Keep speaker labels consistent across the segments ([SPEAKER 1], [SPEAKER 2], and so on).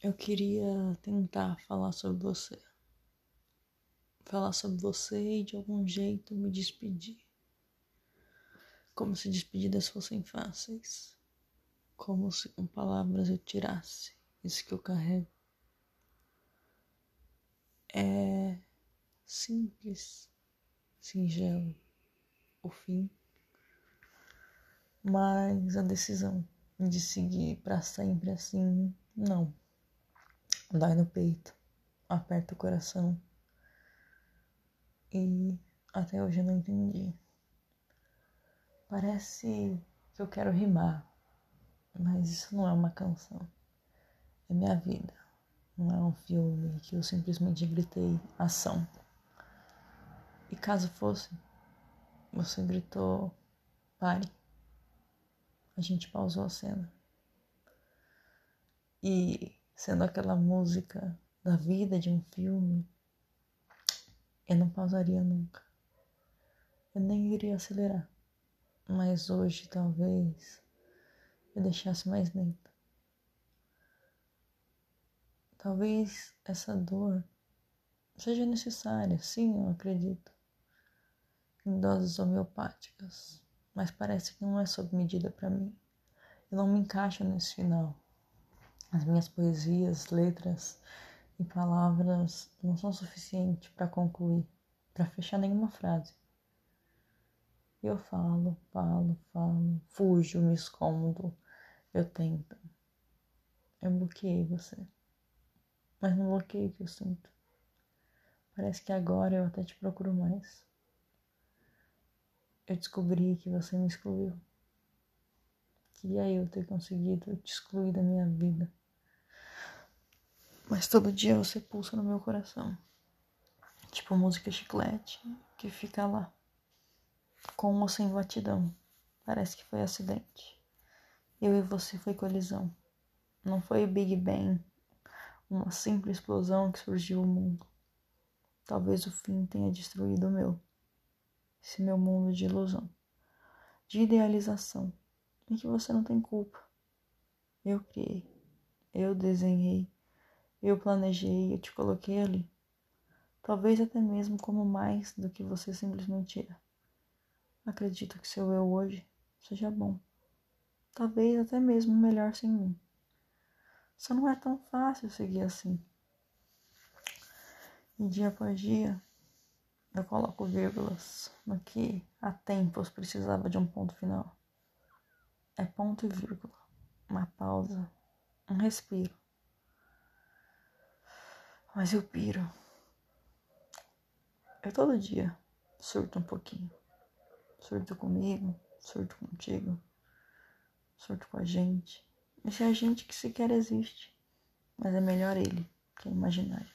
[SPEAKER 1] Eu queria tentar falar sobre você. Falar sobre você e de algum jeito me despedir. Como se despedidas fossem fáceis. Como se com palavras eu tirasse isso que eu carrego. É simples, singelo, o fim, mas a decisão de seguir para sempre assim, não. Dói no peito, aperta o coração. E até hoje eu não entendi. Parece que eu quero rimar, mas isso não é uma canção. É minha vida. Não é um filme que eu simplesmente gritei ação. E caso fosse, você gritou pare. A gente pausou a cena. E sendo aquela música da vida de um filme, eu não pausaria nunca. Eu nem iria acelerar. Mas hoje talvez eu deixasse mais lento. Talvez essa dor seja necessária, sim, eu acredito, em doses homeopáticas, mas parece que não é sob medida para mim. Eu não me encaixo nesse final. As minhas poesias, letras e palavras não são suficientes para concluir, para fechar nenhuma frase. Eu falo, falo, falo, fujo, me escondo, eu tento. Eu bloqueei você. Mas não bloqueio que eu sinto. Parece que agora eu até te procuro mais. Eu descobri que você me excluiu. Queria eu ter conseguido te excluir da minha vida. Mas todo dia você pulsa no meu coração. Tipo música chiclete que fica lá. Com ou sem batidão. Parece que foi acidente. Eu e você foi colisão. Não foi Big Bang, uma simples explosão que surgiu o mundo. Talvez o fim tenha destruído o meu. Esse meu mundo de ilusão, de idealização, em que você não tem culpa. Eu criei, eu desenhei, eu planejei, eu te coloquei ali. Talvez até mesmo como mais do que você simplesmente é. Acredito que seu eu hoje seja bom. Talvez até mesmo melhor sem mim. Só não é tão fácil seguir assim. E dia após dia, eu coloco vírgulas no que há tempos precisava de um ponto final. É ponto e vírgula, uma pausa, um respiro. Mas eu piro. Eu todo dia surto um pouquinho. Surto comigo, surto contigo, surto com a gente. Esse é a gente que sequer existe, mas é melhor ele que é imaginário.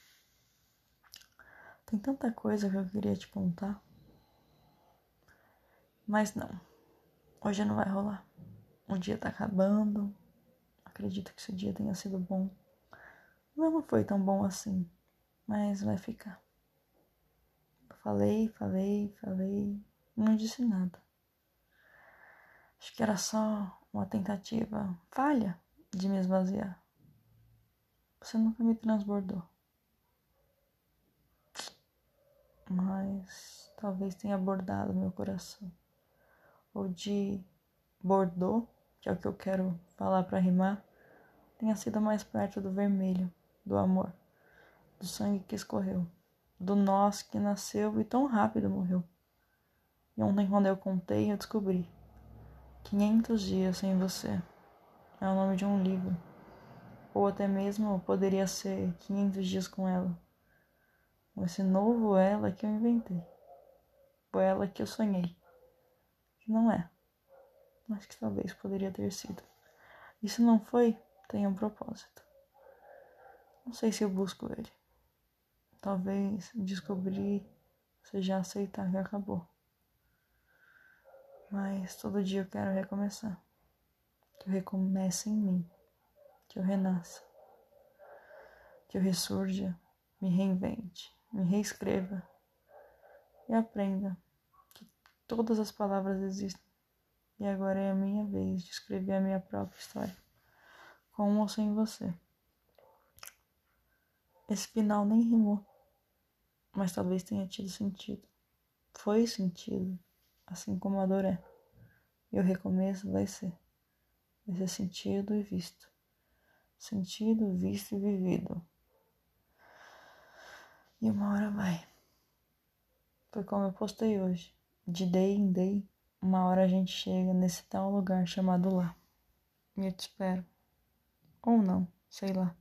[SPEAKER 1] Tem tanta coisa que eu queria te contar, mas não. Hoje não vai rolar. O dia tá acabando. Acredito que esse dia tenha sido bom. Não foi tão bom assim, mas vai ficar. Falei, falei, falei, não disse nada. Acho que era só uma tentativa falha de me esvaziar. Você nunca me transbordou. Mas talvez tenha bordado meu coração. Ou de bordô, que é o que eu quero falar para rimar, tenha sido mais perto do vermelho do amor, do sangue que escorreu, do nós que nasceu e tão rápido morreu. E ontem, quando eu contei, eu descobri: 500 dias sem você. É o nome de um livro. Ou até mesmo poderia ser 500 dias com ela. Esse novo ela que eu inventei. Ou ela que eu sonhei. Que não é. Mas que talvez poderia ter sido. E se não foi, tem um propósito. Não sei se eu busco ele. Talvez descobrir seja aceitar que acabou. Mas todo dia eu quero recomeçar. Que eu recomece em mim. Que eu renasça. Que eu ressurja, me reinvente, me reescreva e aprenda que todas as palavras existem. E agora é a minha vez de escrever a minha própria história, com ou sem você. Esse final nem rimou, mas talvez tenha tido sentido. Foi sentido, assim como a dor é. E o recomeço vai ser. Vai ser sentido e visto. Sentido, visto e vivido. E uma hora vai. Foi como eu postei hoje. De day em day, uma hora a gente chega nesse tal lugar chamado lá. E eu te espero. Ou não, sei lá.